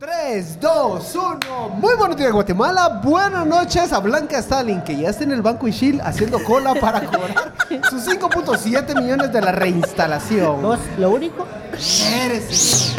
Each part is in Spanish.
3, 2, 1. Muy buenos días, Guatemala. Buenas noches a Blanca Stalin, que ya está en el Banco Ishil haciendo cola para cobrar sus 5.7 millones de la reinstalación. ¿Vos lo único? Eres-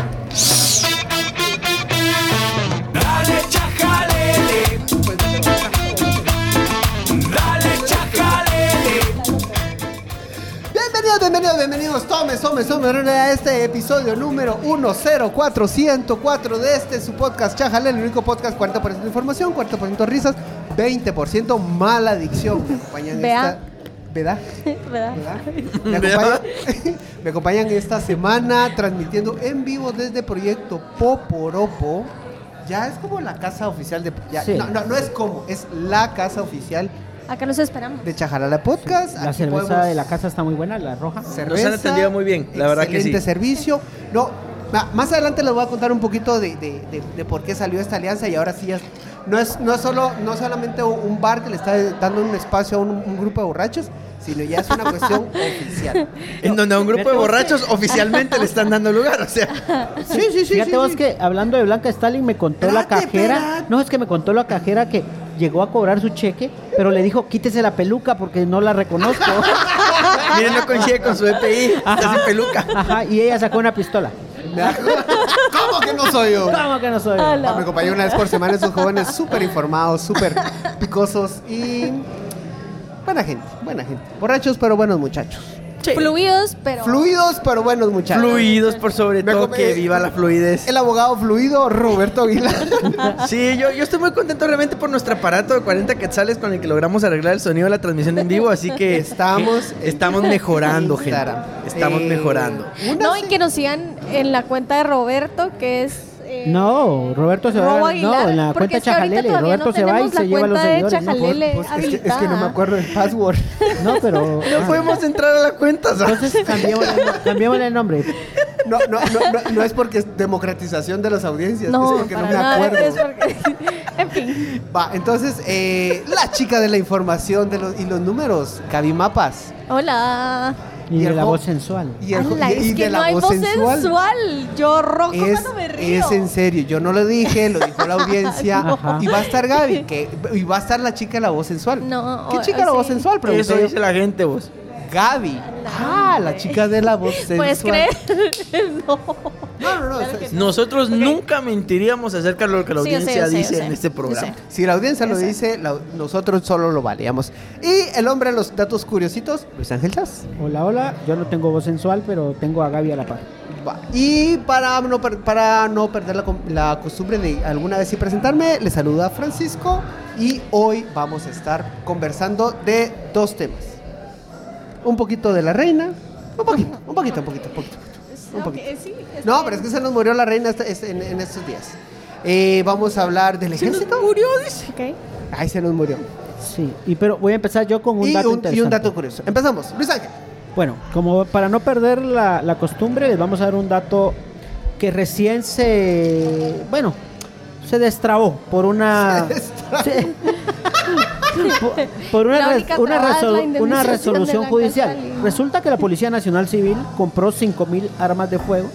Bienvenidos, bienvenidos, bienvenidos. Tome, tome, tome a este episodio número 104104 de este su podcast Chajale, el único podcast 40% de información, 40% risas, 20% mala adicción. Me acompañan esta. ¿Verdad? ¿Verdad? ¿Verdad? Me acompañan, me acompañan esta semana transmitiendo en vivo desde Proyecto Poporopo. Ya es como la casa oficial de. ya- Sí. no, no, no es como, es la casa oficial Acá los esperamos. de Chajalala Podcast. La Aquí cerveza podemos- de la casa está muy buena, la roja. cerveza. Nos han atendido muy bien, la verdad que excelente sí. servicio. No, más adelante les voy a contar un poquito de, de- de- de por qué salió esta alianza y ahora sí ya no es no es solo no solamente un bar que le está dando un espacio a un, un grupo de borrachos, sino ya es una cuestión oficial. En donde a un grupo de borrachos oficialmente le están dando lugar, o sea. Sí, sí, sí. Fíjate sí, vos sí. que hablando de Blanca Stalin me contó la cajera. No, es que me contó la cajera que llegó a cobrar su cheque, pero le dijo quítese la peluca porque no la reconozco. Miren, no coincide con su EPI, está sin peluca. Ajá, y ella sacó una pistola. ¿Cómo que no soy yo? ¿Cómo que no soy? Ah, Me acompañó una vez por semana esos jóvenes súper informados, súper picosos y buena gente, buena gente. Borrachos pero buenos muchachos. Fluidos, pero. Fluidos pero buenos muchachos. Fluidos por sobre Me todo, come- que viva la fluidez. El abogado fluido Roberto Aguilar. Sí, yo, yo estoy muy contento realmente por nuestro aparato de 40 quetzales con el que logramos arreglar el sonido de la transmisión en vivo, así que Estamos estamos mejorando, gente. Instagram. Estamos Eh, mejorando. una No, se- y que nos sigan en la cuenta de Roberto, que es. Eh, No, Roberto se Robo va. Aguilar, No, en la cuenta es que Chajalele. Roberto no se va y se lleva a los seguidores. Pues, es, que, es que no me acuerdo el password. No, pero. No podemos entrar a la cuenta, ¿sabes? Entonces cambiémosle, el nombre. No, no, no, no, no es porque es democratización de las audiencias, No, es porque no me nada, acuerdo. es porque- en fin. Va, entonces, eh, la chica de la información de los, y los números, Mapas Hola. Y, Y de la voz sensual. Y, el, Ala, y- es y que de no la hay voz voz sensual. sensual. Yo ronco Es, cuando me río. es en serio, yo no lo dije, lo dijo la audiencia. Y va a estar Gaby, que, y va a estar la chica de la voz sensual. No, ¿Qué o- chica de la sí. voz sensual? Pregunté Eso dice la gente, vos. Gaby. Ah, la chica de la voz sensual. ¿Puedes creer? no. No, no, no. Claro es- Nosotros nunca mentiríamos acerca de lo que la Sí, yo sé, audiencia yo dice sé. en este programa. Si la audiencia lo dice, la- nosotros solo lo valíamos. Y el hombre de los datos curiositos, Luis Ángel Chas. Hola, hola. Yo no tengo voz sensual, pero tengo a Gaby a la par. Y para no, para no perder la, la costumbre de alguna vez sí presentarme, le saluda Francisco y hoy vamos a estar conversando de dos temas. Un poquito de la reina, un poquito, un poquito, un poquito, un poquito. Un poquito. sí, está No, bien. pero es que se nos murió la reina este- este- en, en estos días. Eh, vamos a hablar del ejército. murió, dice. Ok. Ay, se nos murió. Sí, y pero voy a empezar yo con un y, dato un, y interesante. un dato curioso. Empezamos. Luis Ángel. Bueno, como para no perder la, la costumbre, les vamos a dar un dato que recién se, bueno, se destrabó por una, Sí. Por, por una, res- una, resolu- de resolución judicial. Catalina. Resulta que la Policía Nacional Civil compró 5.000 armas de fuego,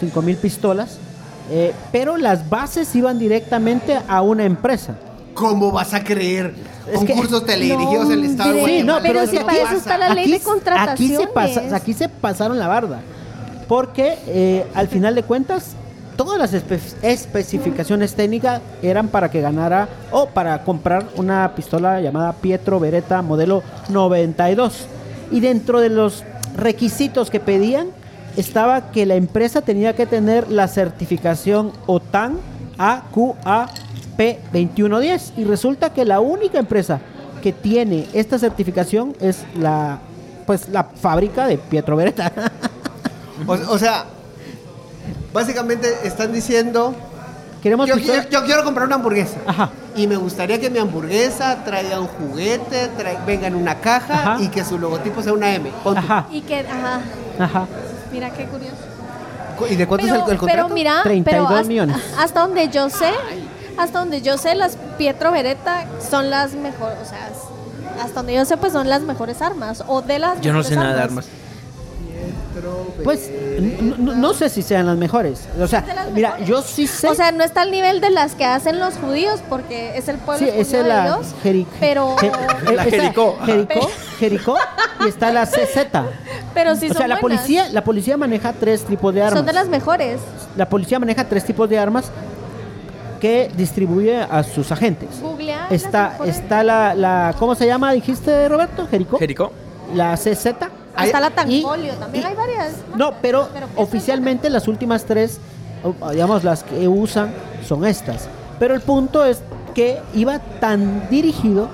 5.000 pistolas, eh, pero las bases iban directamente a una empresa. ¿Cómo vas a creer? Es que- Concursos teledirigidos en el Estado de. Sí, no, pero, Pero si que para aquí, eso está la ley de aquí- Aquí se, contrataciones. pasa- aquí se pasaron la barda. Porque eh, al final de cuentas, todas las espe- especificaciones técnicas eran para que ganara o para comprar una pistola llamada Pietro Beretta modelo 92. Y dentro de los requisitos que pedían estaba que la empresa tenía que tener la certificación OTAN AQAP2110. Y resulta que la única empresa que tiene esta certificación es la pues la fábrica de Pietro Beretta. O sea, básicamente están diciendo, Queremos yo, pistola- yo- yo quiero comprar una hamburguesa. Ajá. Y me gustaría que mi hamburguesa traiga un juguete, trae- venga en una caja Ajá. y que su logotipo sea una M. Ajá. Y que, ajá, Ajá. mira qué curioso. ¿Y de cuánto pero, es el, el contrato? pero mira, 32 pero hasta, millones. hasta donde yo sé, hasta donde yo sé, las Pietro Beretta son las mejores, o sea, hasta donde yo sé, pues son las mejores armas. O de las Yo no sé nada de armas. Pues no, no sé si sean las mejores. O sea, de mira, mejores. yo sí sé. O sea, no está al nivel de las que hacen los judíos, porque es el pueblo sí, es de la Dios. Jeri- pero, Je- eh, La Jericó. Jericó, Jericó, y está la CZ. pero sí o son sea, la policía, la policía maneja tres tipos de armas. Son de las mejores. La policía maneja tres tipos de armas que distribuye a sus agentes. Googlea Está, está la, la, ¿cómo se llama? Dijiste Roberto, Jericó. Jericó. La CZ. Hasta la y- Tanfolio, también y- hay varias. No, pero, Pero ¿qué oficialmente las últimas tres, digamos, las que usan son estas. Pero el punto es que iba tan dirigido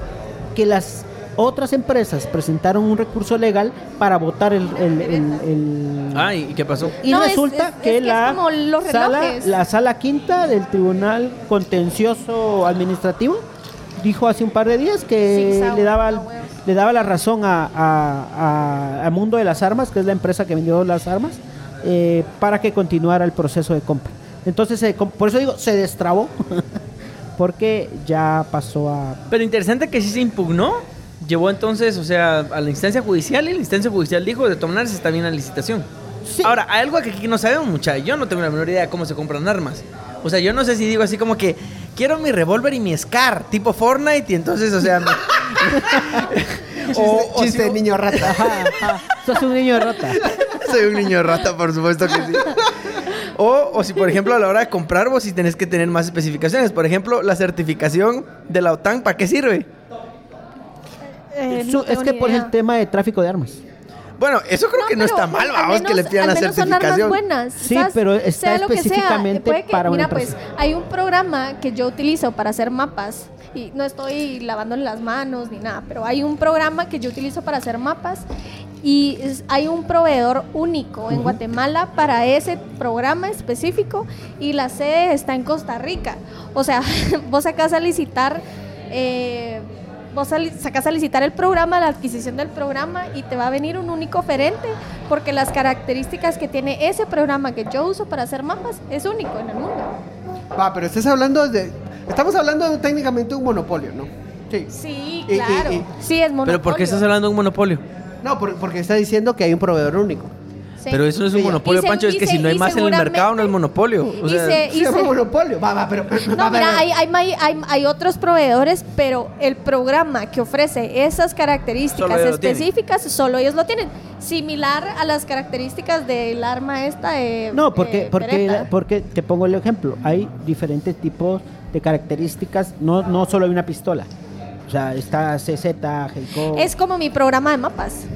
que las otras empresas presentaron un recurso legal para votar el... el- el- el- Ay, ¿y qué pasó? y No, resulta es- es que, que es la, como los sala, la sala quinta del Tribunal Contencioso Administrativo dijo hace un par de días que le daba, a huevos. Le daba la razón a, a- a- a Mundo de las Armas, que es la empresa que vendió las armas, eh, para que continuara el proceso de compra. Entonces, por eso digo, se destrabó, porque ya pasó a... Pero interesante que sí se impugnó. Llevó entonces, o sea, a la instancia judicial y la instancia judicial dijo de tomarse está bien la licitación. Sí. Ahora, hay algo que aquí no sabemos mucha. Yo no tengo la menor idea de cómo se compran armas. O sea, yo no sé si digo así como que quiero mi revólver y mi Scar, tipo Fortnite, y entonces, o sea. Chiste, o chiste si- de niño rata. Ajá, ajá. Sos un niño de rata. Soy un niño rata, por supuesto que sí. O, o si, por ejemplo, a la hora de comprar, vos sí tenés que tener más especificaciones. Por ejemplo, la certificación de la OTAN, ¿para qué sirve? Eh, no es que por el tema de tráfico de armas. Bueno, eso creo que no pero está mal, al vamos, que le menos- pidan la menos son certificación. buenas. Sí, ¿sabes? pero está Sea lo que sea, específicamente puede que- para una Mira, pues empresa. hay un programa que yo utilizo para hacer mapas y no estoy lavándole las manos ni nada, pero hay un programa que yo utilizo para hacer mapas y es- hay un proveedor único en Guatemala para ese programa específico y la sede está en Costa Rica. O sea, vos sacás a licitar eh, vos sacas a licitar el programa, la adquisición del programa y te va a venir un único oferente porque las características que tiene ese programa que yo uso para hacer mapas es único en el mundo. Va, pero estás hablando de. Estamos hablando de técnicamente un monopolio, ¿no? Sí. Sí, Y- y- claro. y- sí, es monopolio. Pero ¿por qué estás hablando de un monopolio? No, por- porque está diciendo que hay un proveedor único. Pero eso no es un monopolio, Pancho. Es que si no hay más en el mercado, no es monopolio. O y sea, se- monopolio. Va, va, pero. No, va, mira, va. hay, hay, hay- hay otros proveedores, pero el programa que ofrece esas características específicas, solo ellos lo tienen. Similar a las características del arma esta de No, porque, eh, porque, Beretta. porque te pongo el ejemplo. Hay diferentes tipos de características. No, no solo hay una pistola. O sea, está CZ, Heiko. Es como mi programa de mapas.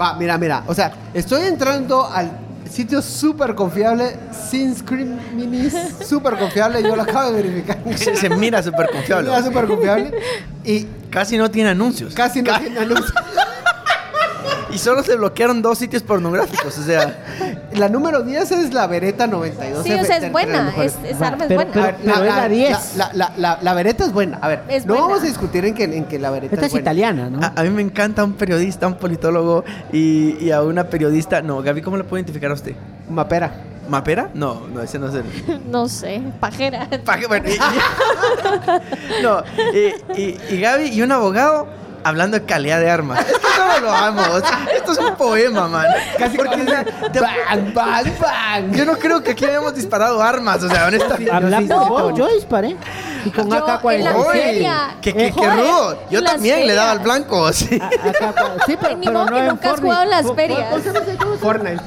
Va, mira, mira. O sea, estoy entrando al sitio súper confiable, Sin Screen Minis, súper confiable. Yo lo acabo de verificar. se, se mira súper confiable. Era súper confiable. Y Casi no tiene anuncios. casi no tiene anuncio. Y solo se bloquearon dos sitios pornográficos. O sea, La número 10 es la Beretta 92. Sí, o sea, es buena. Es, mejores. es Va, arma, es pero- buena. pero- es la 10. La, la, la, la Beretta es buena. A ver, Es no buena. vamos a discutir en que, en que la Beretta Esta es es buena. italiana, ¿no? a, a mí me encanta un periodista, un politólogo y, y a una periodista. No, Gaby, ¿cómo le puedo identificar a usted? Mapera. ¿Mapera? No, no, ese no es el. No sé, pajera. Pa' que- bueno, y- y- no, y, y- y Gaby y un abogado hablando de calidad de armas. Es que no lo amo. o sea, esto es un poema, man. Casi Porque, o sea, te- bang, bang, bang. yo no creo que aquí hayamos disparado armas, o sea, honestamente. Habla sí, por sí, vos, sí. yo disparé. Y con Yo, en la AK-47. feria. ¡Qué, qué, Eh, qué joder. rudo! Yo también le daba al blanco, sí. A- AK- sí, pero, Ni pero modo no que en nunca has jugado en las ¿Cómo- ferias. Fortnite.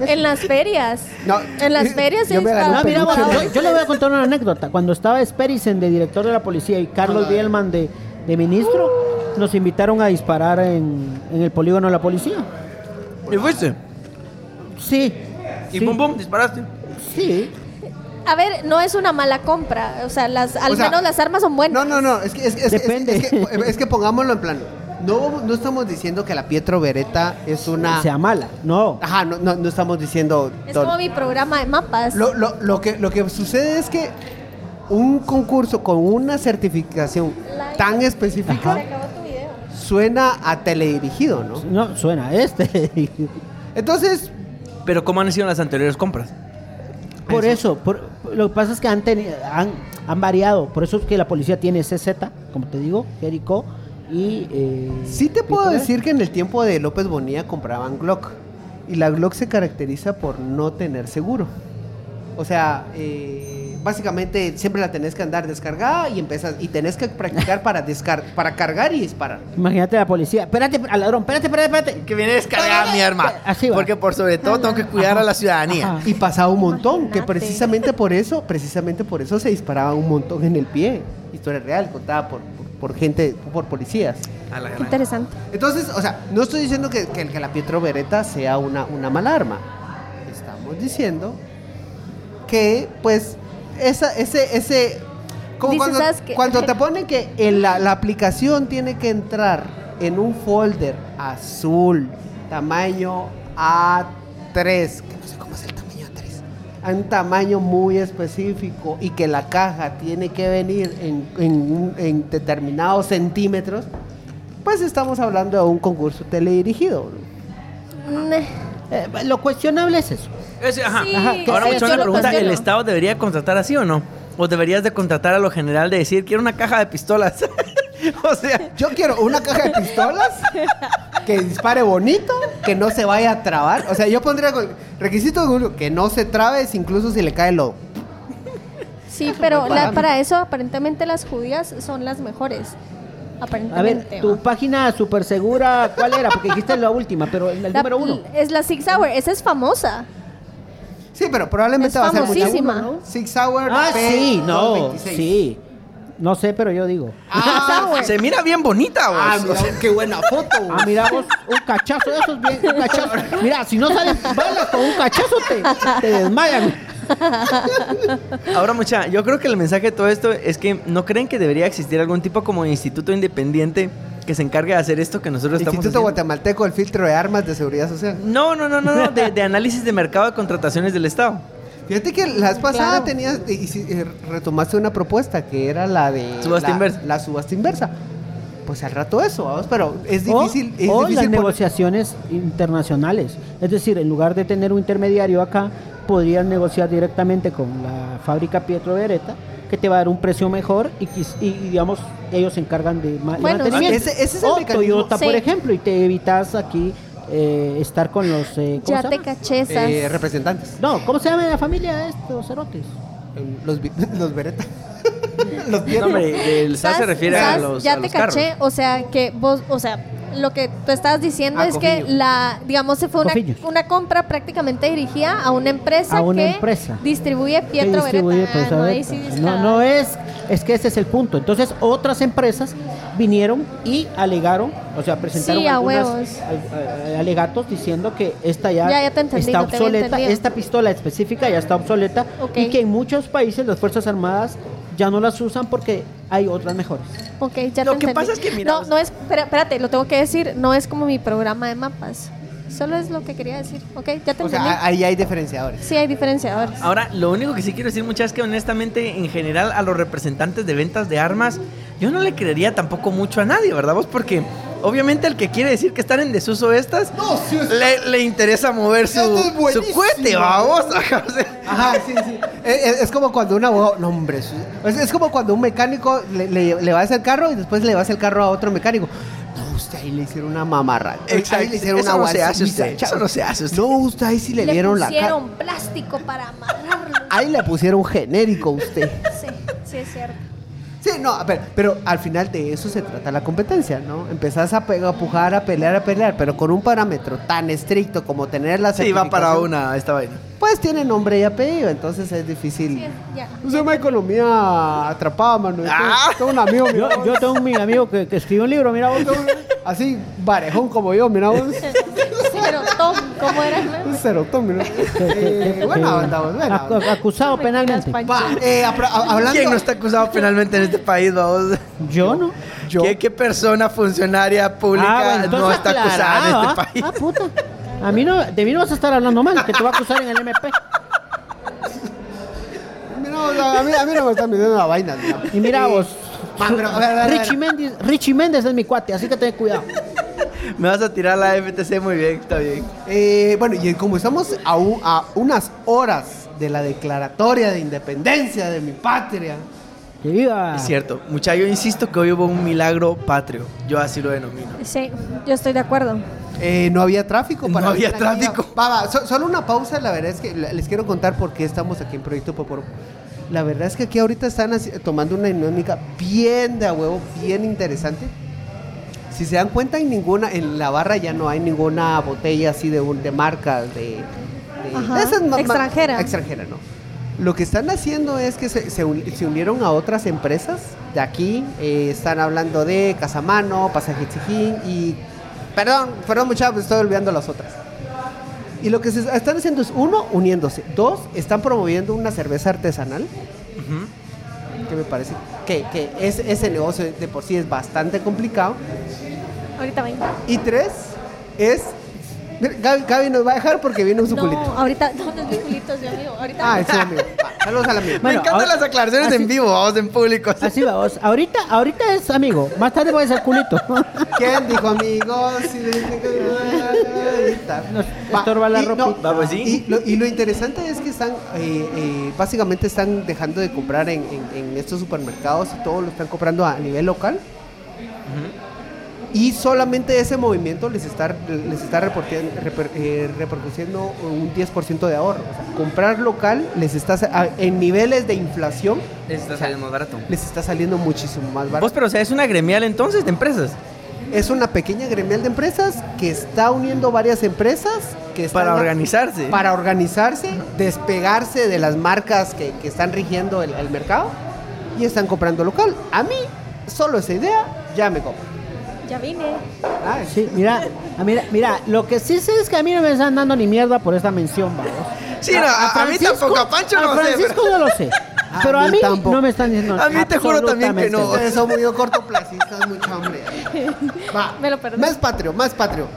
En las ferias. No, En las ferias yo. Ah, mira, ¿no? yo, yo le voy a contar una anécdota. Cuando estaba Sperisen de director de la policía y Carlos Bielman de, de ministro, nos invitaron a disparar en, en el polígono de la policía. ¿Y fuiste? Sí. Y sí, pum, pum, disparaste. Sí. A ver, no es una mala compra. O sea, las, al O sea, menos las armas son buenas. No, no, no, es que, es, que- es que- Depende. Es, que, es que pongámoslo en plano. No, no estamos diciendo que la Pietro Beretta es una. Sea mala. No. Ajá, no, no, no estamos diciendo. Es todo. como mi programa de mapas. Lo, lo, lo, que, lo que sucede es que un concurso con una certificación La- tan Se específica. Suena a teledirigido, ¿no? No, suena este. Entonces, Pero ¿cómo han sido las anteriores compras? por eso, por- lo que pasa es que han, teni- han, han variado. Por eso es que la policía tiene CZ, como te digo, Jericho y. eh, sí te puedo decir que en el tiempo de López Bonilla compraban Glock. Y la Glock se caracteriza por no tener seguro. O sea, eh, básicamente siempre la tenés que andar descargada y empezas y tenés que practicar para descar para cargar y disparar. Imagínate la policía. Espérate, al ladrón, espérate, espérate, espérate. Que viene descargada mi arma. Así va. Porque por sobre todo tengo que cuidar a la ciudadanía. Ajá. Y pasaba un montón, que precisamente por eso, precisamente por eso se disparaba un montón en el pie. Historia real, contada por, por, por gente, por policías. A la Qué interesante. Entonces, o sea, no estoy diciendo que, que- que la Pietro Beretta sea una, una mala arma. Estamos diciendo que, pues, esa, ese, ese, como Dices, cuando, ¿sabes qué? cuando te ponen que en la, la aplicación tiene que entrar en un folder azul, tamaño A3, que no sé cómo es el tamaño A3, a un tamaño muy específico y que la caja tiene que venir en, en un- en determinados centímetros, pues estamos hablando de un concurso teledirigido. Mm, Eh, lo cuestionable es eso. Ese, ajá. Sí, Ajá, Ahora me lo pregunta, ¿el. Estado debería contratar así o no? ¿O deberías de contratar a lo general de decir, quiero una caja de pistolas? o sea, Yo quiero una caja de pistolas que dispare bonito, que no se vaya a trabar. O sea, yo pondría requisito de uno, que no se trabe incluso si le cae el lodo. Sí, pero la- para eso aparentemente las judías son las mejores. A ver, tu ¿va? página súper segura, ¿cuál era? Porque dijiste la última, pero el, el La- número uno. Es la Six Hour, esa es famosa. Sí, pero probablemente Es va a ser muy famosísima. ¿no? Six Hour Ah, sí, no, P226. sí. No sé, pero yo digo. Ah, se mira bien bonita, vos. ah, O mira, sea, qué buena foto. Ah, mira vos, un cachazo de esos, bien, un cachazo. Mira, si no salen balas con un cachazo, te, te desmayan. Ahora, mucha, yo creo que el mensaje de todo esto es que no creen que debería existir algún tipo como de instituto independiente que se encargue de hacer esto que nosotros estamos Instituto haciendo. Guatemalteco del filtro de armas de seguridad social. No, no, no, no, no, de, de análisis de mercado de contrataciones del Estado. Fíjate que la vez pasada Claro. tenías y, si- eh, retomaste una propuesta que era la de Subasta la, inversa. La subasta inversa. Pues al rato eso, vamos, pero es O- difícil. es o las difícil por- negociaciones internacionales. Es decir, en lugar de tener un intermediario acá, podrían negociar directamente con la fábrica Pietro Beretta, que te va a dar un precio mejor y, quis- y, y, digamos, ellos se encargan de Bueno, mantenimiento. ese- ese es el o mecanismo. Toyota, por ejemplo, y te evitas aquí eh, estar con los... eh, ¿cómo Ya se te llama? caché esas. eh, representantes. No, ¿cómo se llama la familia de estos cerotes? Los, los Beretta. los No, hombre, el SAS se refiere a los, Ya a te los carros. caché, o sea, que vos, o sea, lo que tú estabas diciendo Ah, es que la, digamos, se fue una, una compra prácticamente dirigida a una empresa A una que empresa. distribuye Pietro distribuye Beretta. Ah, no, sí no, no es, es que ese es el punto. Entonces otras empresas vinieron y alegaron, o sea, presentaron Sí, algunas al- a- alegatos diciendo que esta ya, Ya, ya te entendí, está te obsoleta, esta pistola específica ya está obsoleta y que en muchos países las Fuerzas Armadas ya no las usan porque hay otras mejores. Ok, ya Lo te que entendí. pasa es que, mira, No, no es, espera- espérate, lo tengo que decir, no es como mi programa de mapas. Solo es lo que quería decir, ok, ya te O entendí. sea, ahí hay diferenciadores. sí hay diferenciadores. Ahora, lo único que sí quiero decir, muchachos, es que honestamente, en general, a los representantes de ventas de armas, yo no le creería tampoco mucho a nadie, ¿verdad vos? Porque obviamente el que quiere decir que están en desuso estas, No, sí, es- le, le interesa mover su, es su cohete, vamos. Ajá, sí, sí. Es, es- es como cuando un abogado. No, hombre. Es, es como cuando un mecánico le, le, le va a hacer el carro y después le va a hacer el carro a otro mecánico. No, usted ahí le hicieron una mamarra. Exacto. Ahí le hicieron Eso una no se hace usted, eso no se hace usted. No, usted ahí sí le, Le dieron la pusieron cara. plástico para amarrarlo. Ahí le pusieron genérico a usted. Sí, sí es cierto. Sí, no, a ver, pero al final de eso se trata la competencia, ¿no? Empezás a, pe- a pujar, a pelear, a pelear, pero con un parámetro tan estricto como tener la sí, va para certificación, una esta vaina. Pues tiene nombre y apellido, entonces es difícil. Sí, ya. Se llama economía atrapada, mano. Yo tengo- Ah. Tengo un amigo, mira Yo, vos, yo tengo un mi amigo que, que escribió un libro, mira vos. así, varejón como yo, mira vos. Tom, ¿cómo era? Un cerotón, mira. Eh, buena onda, vos, buena Acu- onda. acusado Me penalmente. pancho. eh, apro- a- hablando... ¿Quién no está acusado penalmente en este país, vamos? Yo no. Yo- ¿Qué, qué persona funcionaria pública Ah, bueno, no entonces está acusada en este ¿ah? país? Ah, puta. A mí no, de mí no vas a estar hablando mal, que te va a acusar en el MP. Mira, vos, a, mí, a mí no me están midiendo la vaina. mira. Y mira vos, ma, pero, a ver, a ver, a ver. Richie Méndez, Richie Méndez es mi cuate, así que ten cuidado. Me vas a tirar la FTC muy bien, está bien. Eh, bueno, y como estamos a, u- a unas horas de la declaratoria de independencia de mi patria, ¡Que viva! Es cierto. Mucha, yo insisto que hoy hubo un milagro patrio. Yo así lo denomino. Sí, yo estoy de acuerdo. Eh, no había tráfico No para había venir aquí. tráfico. Va, va, so- solo una pausa, la verdad es que les quiero contar por qué estamos aquí en Proyecto Poporo. La verdad es que aquí ahorita están tomando una dinámica bien de a huevo, bien interesante. Si se dan cuenta, en ninguna, en la barra ya no hay ninguna botella así de, un, de marca, de, de- Ajá, de esas ma- ma- extranjera. Extranjera, ¿no? Lo que están haciendo es que se, se uni- se unieron a otras empresas de aquí. eh, están hablando de Casamano, Pasaje Chijín y... Perdón, perdón muchachos, estoy olvidando las otras. Y lo que se están haciendo es, uno, uniéndose. Dos, están promoviendo una cerveza artesanal. Que me parece que, que es- ese negocio de por sí es bastante complicado. Ahorita vengo. Y tres, es... Gaby, Gaby nos va a dejar porque viene un No, suculito. ahorita, ¿dónde es mi culito, Dios mío? Ahorita. Ah, sí, amigo. Va, saludos al amigo. Me Bueno, encantan ahora- las aclaraciones así- en vivo, vamos, en público. Así vamos. Ahorita, ahorita es amigo. Más tarde puede ser culito. ¿Quién dijo ahorita. Nos estorba la y no, pues sí. Y lo, y lo interesante es que están, eh, eh, básicamente están dejando de comprar en, en- en estos supermercados y todo lo están comprando a nivel local. Y solamente ese movimiento les está, les está reper- eh, repercutiendo un 10% de ahorro. O sea, comprar local les está, en niveles de inflación, Les está saliendo más barato. les está saliendo muchísimo más barato. Vos, pero o sea, es una gremial entonces de empresas. Es una pequeña gremial de empresas que está uniendo varias empresas que están Para organizarse. para organizarse, despegarse de las marcas que, que están rigiendo el, el mercado y están comprando local. A mí, solo esa idea ya me compra. Ya vine. Ay, Sí, mira, ah, mira, mira, lo que sí sé es que a mí no me están dando ni mierda por esta mención, vamos. Sí, no, a, a mí tampoco, a Pancho no a sé. Francisco pero- no lo sé. A Pero a mí tampoco. no me están diciendo A mí te juro también que no. Ustedes son muy cortoplacistas, mucho hombre. Va, Me lo perdí. Más patrio, más patrio.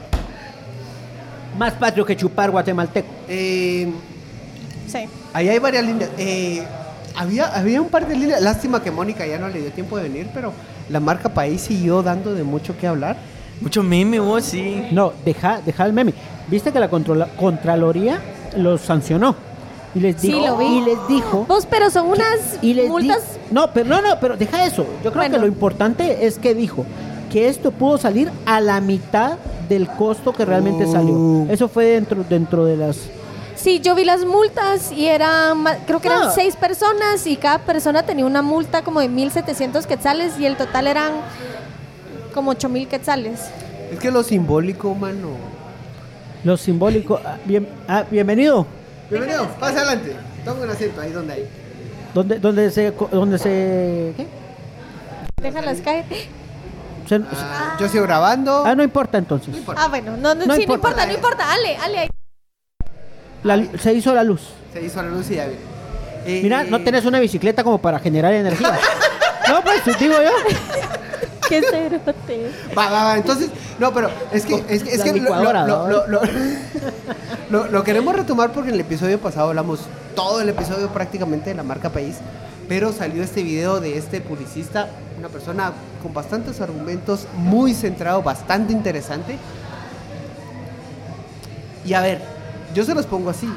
Más patrio que chupar guatemalteco. Eh, Sí. ahí hay varias líneas. Eh, había, había un par de líneas. Lástima que Mónica ya no le dio tiempo de venir, pero la marca País siguió dando de mucho que hablar. Mucho meme, vos, sí. No, deja, deja el meme. ¿Viste que la controla- Contraloría los sancionó? Y les Sí, dijo, lo vi. y les dijo Vos, pero son unas y les di- multas. No, pero no, no, pero deja eso. Yo creo Bueno. que lo importante es que dijo que esto pudo salir a la mitad del costo que realmente Uh. salió. Eso fue dentro dentro de las Sí, yo vi las multas y eran, creo que eran No. seis personas y cada persona tenía una multa como de 1.700 quetzales y el total eran como 8.000 quetzales. Es que lo simbólico, mano. lo simbólico. Ah, bien, ah, bienvenido. Bienvenido, pase adelante. Toma un asiento ahí donde hay. ¿Dónde, dónde se co- dónde se qué? Déjalas caer. Ah, yo sigo grabando. ah, no importa entonces. Ah, bueno, no, no, No sí, importa. no importa, no importa. Ale, ale. ahí. La- se hizo la luz. Se hizo la luz y ya viene. Eh, Mira, no tenés una bicicleta como para generar energía. no, pues digo yo. Qué cerote. Va, va, va. Entonces, no, pero es que, es, que- es La que lo- lo- lo- lo queremos retomar porque en el episodio pasado hablamos todo el episodio prácticamente de la marca País, pero salió este video de este publicista, una persona con bastantes argumentos, muy centrado, bastante interesante. Y a ver, yo se los pongo así.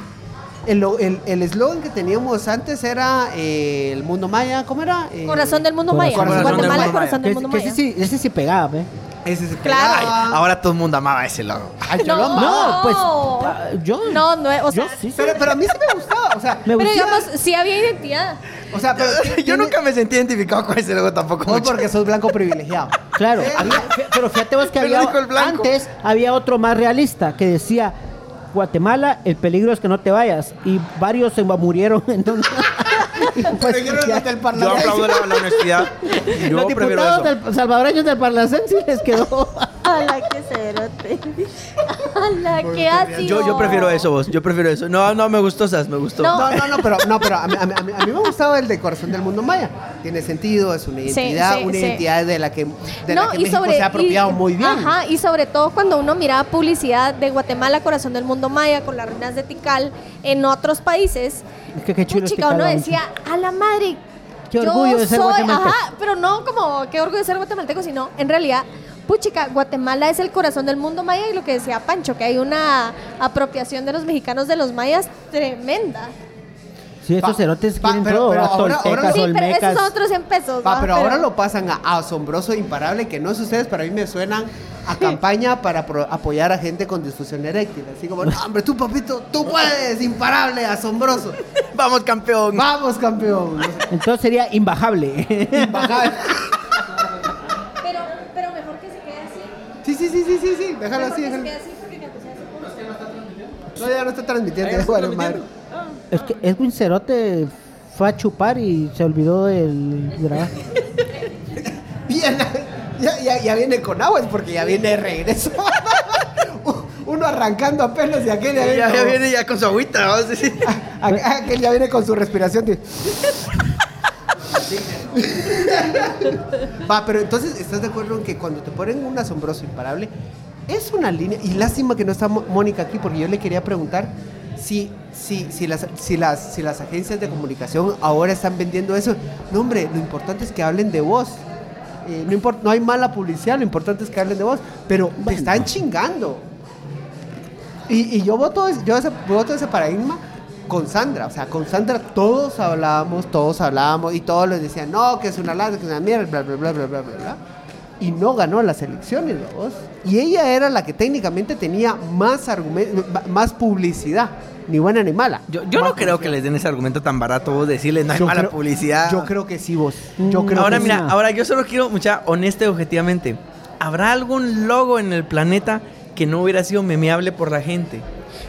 El lo- el el eslogan que teníamos antes era eh, el mundo maya, ¿cómo era? Eh, Corazón del mundo Corazón maya. del mundo Guatemala, maya. corazón del mundo que maya. ese, sí, ese sí pegaba, ¿eh? Ese se Claro. pegaba. Ay, ahora todo el mundo amaba ese logo. Ay, yo lo No. amaba. No, pues yo. No, no, o yo sea, sí, sí. Pero, pero a mí sí me gustaba, o sea, Me Pero gustaba. digamos, sí había identidad. o sea, pero Yo tiene- nunca me sentí identificado con ese logo tampoco. Mucho. porque sos blanco privilegiado. Claro, había- pero fíjate vos que lo había antes había otro más realista que decía Guatemala, el peligro es que no te vayas y varios se murieron entonces. pues, Yo aplaudo la, la honestidad. Yo los prefiero diputados eso. del- salvadoreños del Parlacén sí les quedó. ¡Hala, qué cerote! ¡Hala, qué ácido! Yo, yo prefiero eso, vos. Yo prefiero eso. No, no, me gustó, Sas, me gustó. No. No, no, no, pero, no, pero a, mí, a mí- a mí- a mí me gustaba el de Corazón del Mundo Maya. Tiene sentido, es una identidad, sí, una sí. identidad de la que, de la No, que y México sobre, se ha apropiado y- muy bien. Ajá, y sobre todo cuando uno miraba publicidad de Guatemala, corazón del mundo maya, con las ruinas de Tikal, en otros países, Es que qué chulo chica, este uno decía, a la madre. Qué yo orgullo de ser soy, guatemalteco". Ajá, pero no como qué orgullo de ser guatemalteco, sino en realidad, puchica, Guatemala es el corazón del mundo maya y lo que decía Pancho, que hay una apropiación de los mexicanos de los mayas tremenda. Sí, estos Va, cerotes va, quieren pero- todo, pero ahora- Toltecas, ahora- Sí, pero esos son otros 100 pesos. Va, ¿va? pero ahora lo pasan a asombroso, imparable, que no es ustedes, pero a mí me suenan a campaña para pro- apoyar a gente con disfunción eréctil. Así como, "No, hombre, tú, papito, tú puedes, imparable, asombroso. Vamos, campeón. Vamos, campeón. Entonces sería imbajable. imbajable. Pero, pero mejor que se quede así. Sí, sí, sí, sí, sí, sí, déjalo Mejor así, que se déjalo. quede así porque hace No, ya no está transmitiendo, ya está vale transmitiendo. madre. es que Edwin Cerote fue a chupar y se olvidó del grabar. Bien, ya, ya, ya viene con agua, es porque ya viene de regreso. Uno arrancando apenas y aquel ya viene, Ya, ya como- viene ya con su agüita, a a- aquel ya viene con su respiración. de- Va, pero entonces, ¿estás de acuerdo en que cuando te ponen un asombroso imparable, es una línea? Y lástima que no está Mónica aquí, porque yo le quería preguntar si, si, si, las, si, las, si las agencias de comunicación ahora están vendiendo eso. No, hombre, lo importante es que hablen de vos. Eh, no, import- no hay mala publicidad, lo importante es que hablen de vos, pero te están chingando. Y, y yo voto, yo ese, voto ese paradigma con Sandra. O sea, con Sandra todos hablábamos, todos hablábamos y todos les decían, no, que es una lata, que es una mierda, bla, bla, bla, bla, bla, bla, bla. Y no ganó las elecciones, vos. Y ella era la que técnicamente tenía más más publicidad, ni buena ni mala. Yo, yo no creo que les den ese argumento tan barato vos decirles no hay Yo mala creo- publicidad. Yo creo que sí, vos. Yo creo ahora que mira, sí. ahora yo solo quiero, mucha honesta y objetivamente. ¿Habrá algún logo en el planeta que no hubiera sido memeable por la gente?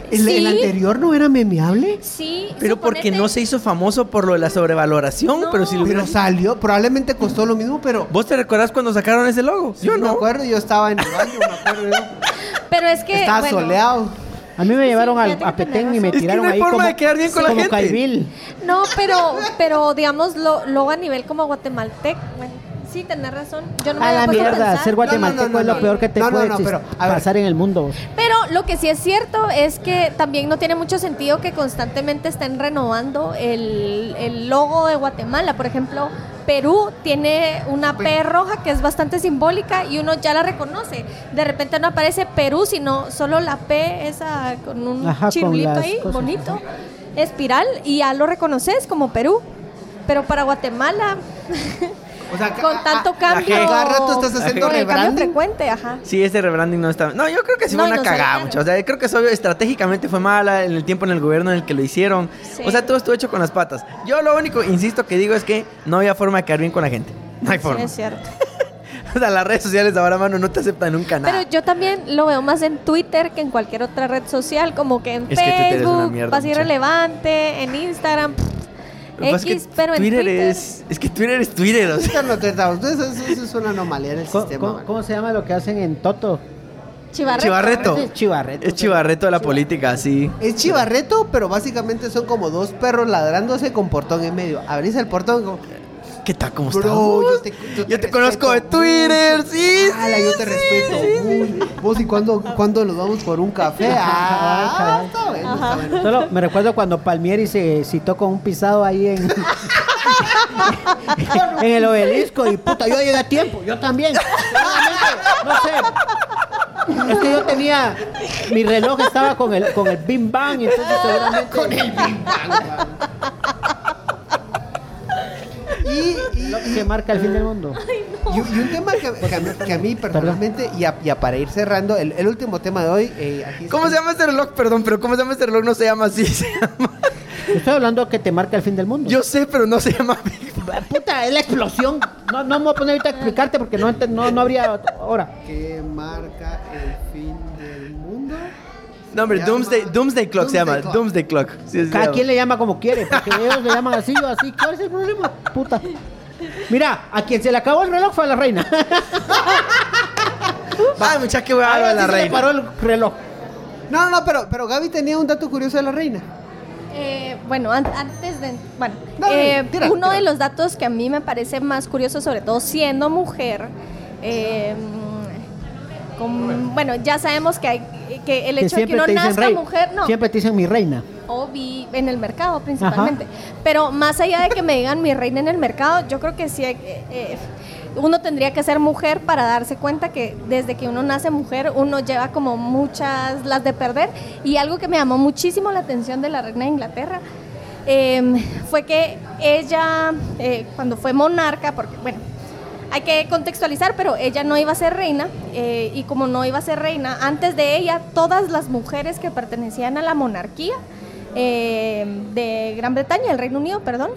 ¿El, anterior no era memeable? Sí, Pero porque no se hizo famoso por lo de la sobrevaloración, No. pero si lo hubiera... Pero salió, probablemente costó lo mismo, pero... ¿Vos te recordás cuando sacaron ese logo? Sí, yo me no. acuerdo, yo estaba en el baño, me acuerdo yo. Pero es que. Estaba bueno, soleado. A mí me llevaron al, a Petén y me. Es que tiraron no hay ahí forma como, de quedar bien con la gente. Caibil. No, pero, pero digamos, lo, luego a nivel como guatemalteco. Bueno, sí, tenés razón. Yo no me A la a mierda, pensar. ser guatemalteco No, no, no, es lo no. peor que te puede pero, a pasar en el mundo. Pero lo que sí es cierto es que también no tiene mucho sentido que constantemente estén renovando el, el logo de Guatemala. Por ejemplo, Perú tiene una P roja que es bastante simbólica y uno ya la reconoce. De repente no aparece Perú, sino solo la P esa con un Ajá, chirulito ahí, cosas, bonito, espiral, y ya lo reconoces como Perú. Pero para Guatemala, O sea, con tanto a- cambio... Cada rato estás haciendo con el cambio rebranding. frecuente, ajá. Sí, ese rebranding no está... No, yo creo que sí No, fue una no cagada, mucho. O sea, creo que eso estratégicamente fue mala en el tiempo en el gobierno en el que lo hicieron. Sí. O sea, todo estuvo hecho con las patas. Yo lo único, insisto, que digo es que no había forma de quedar bien con la gente. No hay Sí, forma. es cierto. O sea, las redes sociales ahora, mano, no te aceptan nunca nada. Pero yo también lo veo más en Twitter que en cualquier otra red social, como que en Es que Twitter es una Facebook, mierda, vas a ir mucha. relevante, en Instagram, pff, que X, es que pero en Twitter. es... Es que Twitter es Twitter, o sea. Twitter no te da- Eso, eso- eso es una anomalía en el ¿Cómo, sistema. cómo- se llama lo que hacen en Toto? Chivarreto. Chivarreto. Es chivarreto. Es chivarreto de la política, sí. Es chivarreto, pero básicamente son como dos perros ladrándose con portón en medio. Abrís el portón como... ¿Qué tal? ¿Cómo Bro, estás? yo te, Yo te conozco de Twitter, mucho. sí, Ala, yo te respeto. Uy, Vos y cuándo, cuándo nos vamos por un café. Ah, está bueno, está bueno. Solo me recuerdo cuando Palmieri se citó con un pisado ahí en, en el obelisco y puta, yo llegué a tiempo, yo también. No sé. Es que yo tenía, mi reloj estaba con el, con el bim bang, y entonces seguramente. Con el bim bang. Y, que marca el fin del mundo. Y, y un tema que, que a mí, que a mí personalmente, y a, y a para ir cerrando, el, el último tema de hoy. eh, aquí ¿Cómo se llama este reloj? Perdón, pero ¿cómo se llama este reloj? No se llama así. Se llama... Estoy hablando que te marca el fin del mundo. Yo sé, pero no se llama Big Bang. Puta, es la explosión. No, no me voy a poner ahorita a explicarte porque no, no, no habría hora. que marca el fin del mundo. No, hombre, Doomsday, Doomsday Clock se llama. Doomsday Clock. Doomsday Clock. Sí, se Cada llama. quien le llama como quiere, porque ellos le llaman así o así. ¿Cuál es el problema? Puta. Mira, a quien se le acabó el reloj fue a la reina. Ay, muchacha, qué voy a A hablar de la sí se le reina. paró el reloj. No, no, no, pero, pero Gaby tenía un dato curioso de la reina. Eh, bueno, an- antes de... Bueno, Dale, eh, tira, uno tira. de los datos que a mí me parece más curioso, sobre todo siendo mujer, eh, con- bueno, ya sabemos que, hay, que el Que hecho de que uno nazca rey. mujer, no, Siempre te dicen mi reina. o vi en el mercado principalmente. Pero más allá de que me digan mi reina en el mercado, yo creo que sí, hay- eh, eh, uno tendría que ser mujer para darse cuenta que desde que uno nace mujer, uno lleva como muchas las de perder. Y algo que me llamó muchísimo la atención de la reina de Inglaterra eh, fue que ella, cuando fue monarca, porque bueno, hay que contextualizar, pero ella no iba a ser reina, eh, y como no iba a ser reina, antes de ella, todas las mujeres que pertenecían a la monarquía eh, de Gran Bretaña, el Reino Unido, perdón,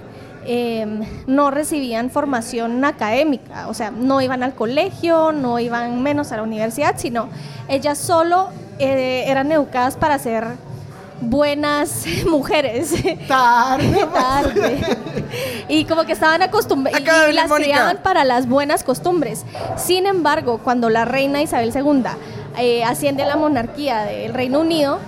eh, no recibían formación académica, o sea, no iban al colegio, no iban menos a la universidad, sino ellas solo eran educadas para ser buenas mujeres. Tarde. Tarde. Y como que estaban acostumbradas de y las Mónica. criaban para las buenas costumbres. Sin embargo, cuando la reina Isabel II eh, asciende a la monarquía del Reino Unido,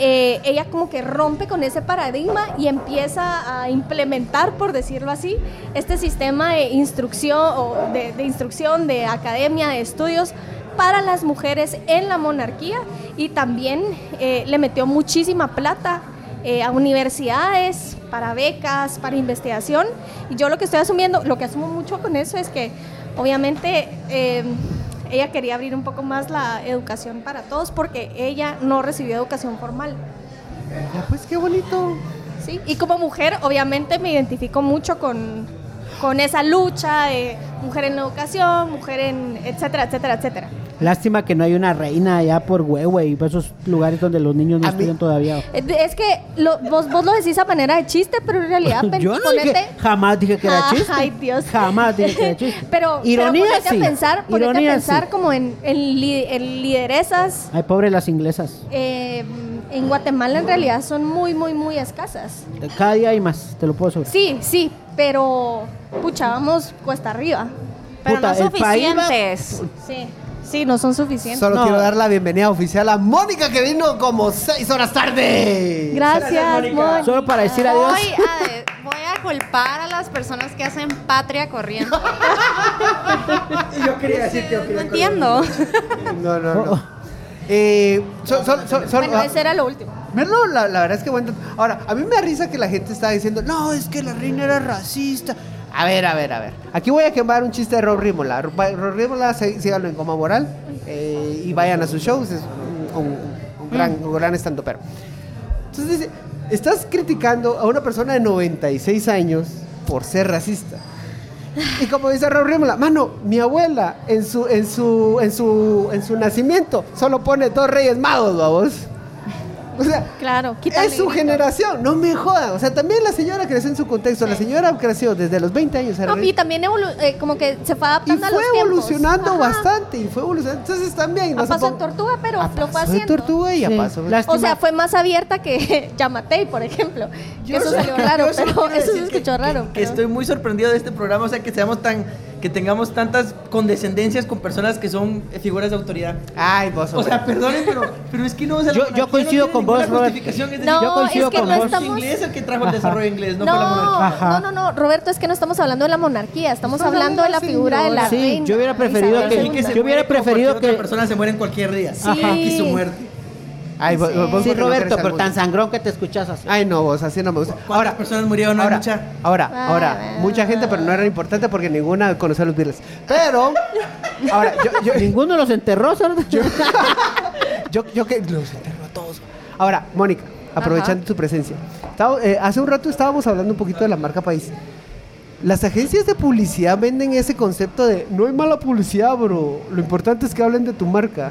eh, ella como que rompe con ese paradigma y empieza a implementar, por decirlo así, este sistema de instrucción, o de, de instrucción, de academia, de estudios para las mujeres en la monarquía y también eh, le metió muchísima plata eh, a universidades, para becas, para investigación. Y yo lo que estoy asumiendo, lo que asumo mucho con eso es que obviamente eh, ella quería abrir un poco más la educación para todos porque ella no recibió educación formal. Pues qué bonito. ¿sí? Y como mujer, obviamente me identifico mucho con, con esa lucha de mujer en la educación, mujer en etcétera, etcétera, etcétera. Lástima que no hay una reina allá por Huehue y por esos lugares donde los niños no estudian todavía. Eh, Es que lo- vos, vos lo decís a manera de chiste, pero en realidad Yo no ponete- dije, jamás dije que era Ah, chiste. Ay, Dios. Jamás dije que era chiste. Pero, Ironía pero ponete sí. a pensar, ponete Ironía a pensar sí. como en, en li- en lideresas. Ay, pobre las inglesas. eh, en Guatemala en realidad son muy, muy, muy escasas. Cada día hay más, te lo puedo asegurar. Sí, sí, pero pucha, vamos cuesta arriba. Pero Puta, no el país va- suficientes. Sí, sí, no son suficientes. Solo No. quiero dar la bienvenida oficial a Mónica que vino como seis horas tarde. Gracias, Mónica. Solo para decir adiós. Voy a, voy a culpar a las personas que hacen patria corriendo. Yo quería decir que yo No entiendo. No, no, no. Eh, so- so- so- so- Bueno, ah, ese era lo último. No, la, la verdad es que bueno. Ahora, a mí me da risa que la gente está diciendo, no, es que la reina era racista. A ver, a ver, a ver. Aquí voy a quemar un chiste de Rob Rímola. Rob Rímola, sí- síganlo en Coma Moral eh, y vayan a sus shows. Es un, un- un gran, un gran estando pero. Entonces dice, estás criticando a una persona de 96 años por ser racista. Y como dice Raúl Rímola, mano, mi abuela en su, en su, en su, en su nacimiento solo pone dos reyes magos, vamos. O sea, Claro, es su grito. generación, no me jodan. O sea, también la señora creció en su contexto. La señora creció desde los 20 años. No, y también evolu- eh, como que se fue Y adaptando a fue los evolucionando Ajá. bastante. Y fue evolucionando. Entonces también. no A se paso de tortuga, pero a lo fue paso de haciendo. tortuga y a Sí, paso de- lástima. O sea, fue más abierta que Yamatei, por ejemplo. Yo eso salió raro, pero eso se escuchó que- raro. Que, pero- estoy muy sorprendido de este programa, o sea, que seamos tan, que tengamos tantas condescendencias con personas que son eh, figuras de autoridad. Ay, vos, O sea, perdonen, pero, pero es que no. o sea, Yo- coincido no con vos, Robert. justificación, es decir, No, yo coincido es que con no vos. estamos... inglés el que trajo el desarrollo inglés, no, fue la monarquía. No, Ajá. no, no, no, Roberto, es que no estamos hablando de la monarquía, estamos hablando de la figura de la Sí, reina. yo hubiera preferido Isabel que- Y Yo hubiera preferido que- otra persona se muere en cualquier día. Sí. Aquí su muerte. Ay, vos- Sí. vos Sí, Roberto, pero tan sangrón que te escuchas así. Ay, no, vos, así no me gusta. ¿Cuántas personas murieron? No ahora, mucha. ahora, Ah, ahora, mucha gente, pero no era importante porque ninguna conocía a los Beatles. Pero, ahora, yo, yo, Ninguno los enterró, ¿sabes? yo, yo que los enterro a todos. Ahora, Mónica, aprovechando tu presencia. Estaba- eh, hace un rato estábamos hablando un poquito de la marca país. Las agencias de publicidad venden ese concepto de no hay mala publicidad, bro. Lo importante es que hablen de tu marca.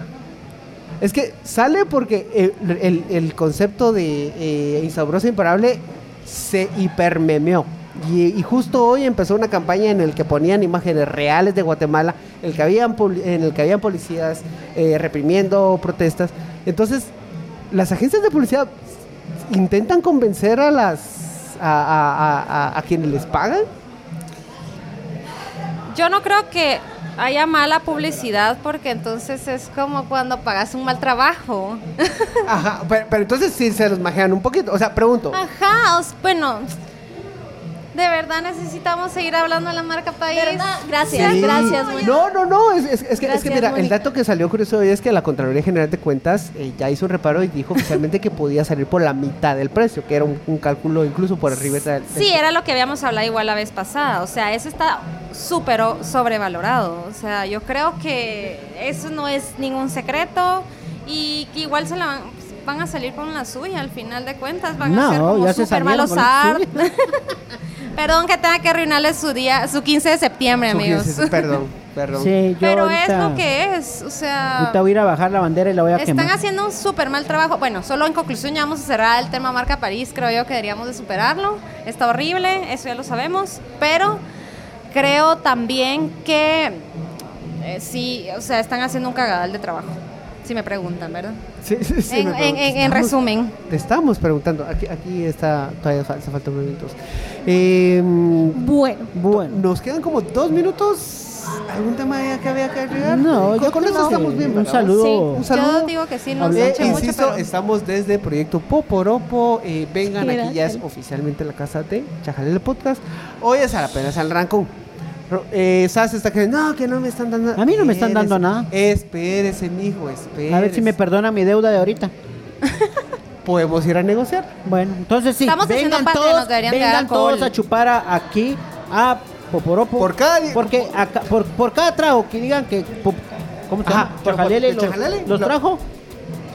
Es que sale porque el, el concepto de eh, insabrosa imparable se hipermemeó. Y, justo hoy empezó una campaña en el que ponían imágenes reales de Guatemala, en el que habían, policías eh, reprimiendo protestas. Entonces, las agencias de publicidad intentan convencer a las a- a- a- a quienes les pagan. Yo no creo que haya mala publicidad porque entonces es como cuando pagas un mal trabajo. Ajá, pero, pero entonces sí se los majean un poquito. O sea, pregunto. Ajá, os- bueno, de verdad necesitamos seguir hablando de la marca país. ¿Verdad? Gracias, Sí. gracias. No, no, no, es, es- es que, es que mira, el dato que salió curioso hoy es que la Contraloría General de Cuentas eh, ya hizo un reparo y dijo oficialmente que podía salir por la mitad del precio, que era un, un cálculo incluso por arriba del... del- Sí, era lo que habíamos hablado igual la vez pasada. O sea, eso está súper o- sobrevalorado. O sea, yo creo que eso no es ningún secreto y que igual se la van- van a salir con la suya al final de cuentas. Van No, a ser como ya se súper salieron malos art. Perdón que tenga que arruinarles su día, su 15 de septiembre, amigos. Perdón, perdón. Sí, yo Pero ahorita, es lo que es, o sea... Ahorita voy a ir a bajar la bandera y la voy a Están quemar. haciendo un súper mal trabajo. Bueno, solo en conclusión ya vamos a cerrar el tema marca París. Creo yo que deberíamos de superarlo. Está horrible, eso ya lo sabemos. Pero creo también que eh, sí, o sea, están haciendo un cagadal de trabajo. Si me preguntan, ¿verdad? Sí, sí, sí, en, en- en- en Estamos- resumen. Te estamos preguntando. Aquí, aquí está, todavía falta minutos. Eh, Bueno, Bueno. nos quedan como dos minutos. ¿Algún tema que había que agregar? No, con, yo con creo eso estamos bien. un saludo. Sí. Un saludo. Yo digo que sí, nos Eh, mucho, insisto, pero- estamos desde Proyecto Poporopo. Eh, vengan, aquí ya es oficialmente la casa de Chajalele Podcast. Hoy es a la pena al Rancón. Eh, Sas está que no, que no me están dando A mí no me están dando nada. Espérese, mijo, espérese. A ver si me perdona mi deuda de ahorita. Podemos ir a negociar. Bueno, entonces sí, Estamos haciendo vengan patria, todos, nos deberían de dar vengan alcohol. todos a chupar a- aquí a Poporopo. Por cada di- porque acá- por, por cada trago que digan que ¿cómo se Ajá, llama? Chajalele ¿de los, Chajalele? los Lo- trajo.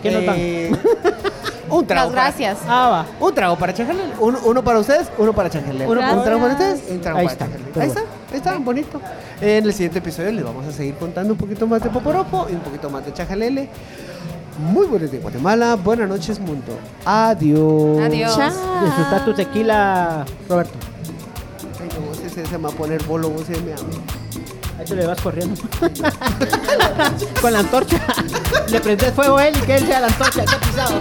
¿Qué nos dan? Eh, un trago. Las para- gracias. Ah, va. Un trago para Chajalele. Uno, uno para ustedes, uno para Chajalele. Uno un trago para ustedes, un trago Ahí para está, Ahí está, está, bonito. En el siguiente episodio les vamos a seguir contando un poquito más de Poporopo y un poquito más de Chajalele. Muy buenos días, Guatemala. Buenas noches, mundo. Adiós. Adiós. chao. Disfrutar tu tequila, Roberto. Ay, no, vos ese se me va a poner bolo, vos ese me ama. Ahí te le vas corriendo. Con la antorcha. Le prendes fuego a él y que él sea la antorcha. Qué pisado.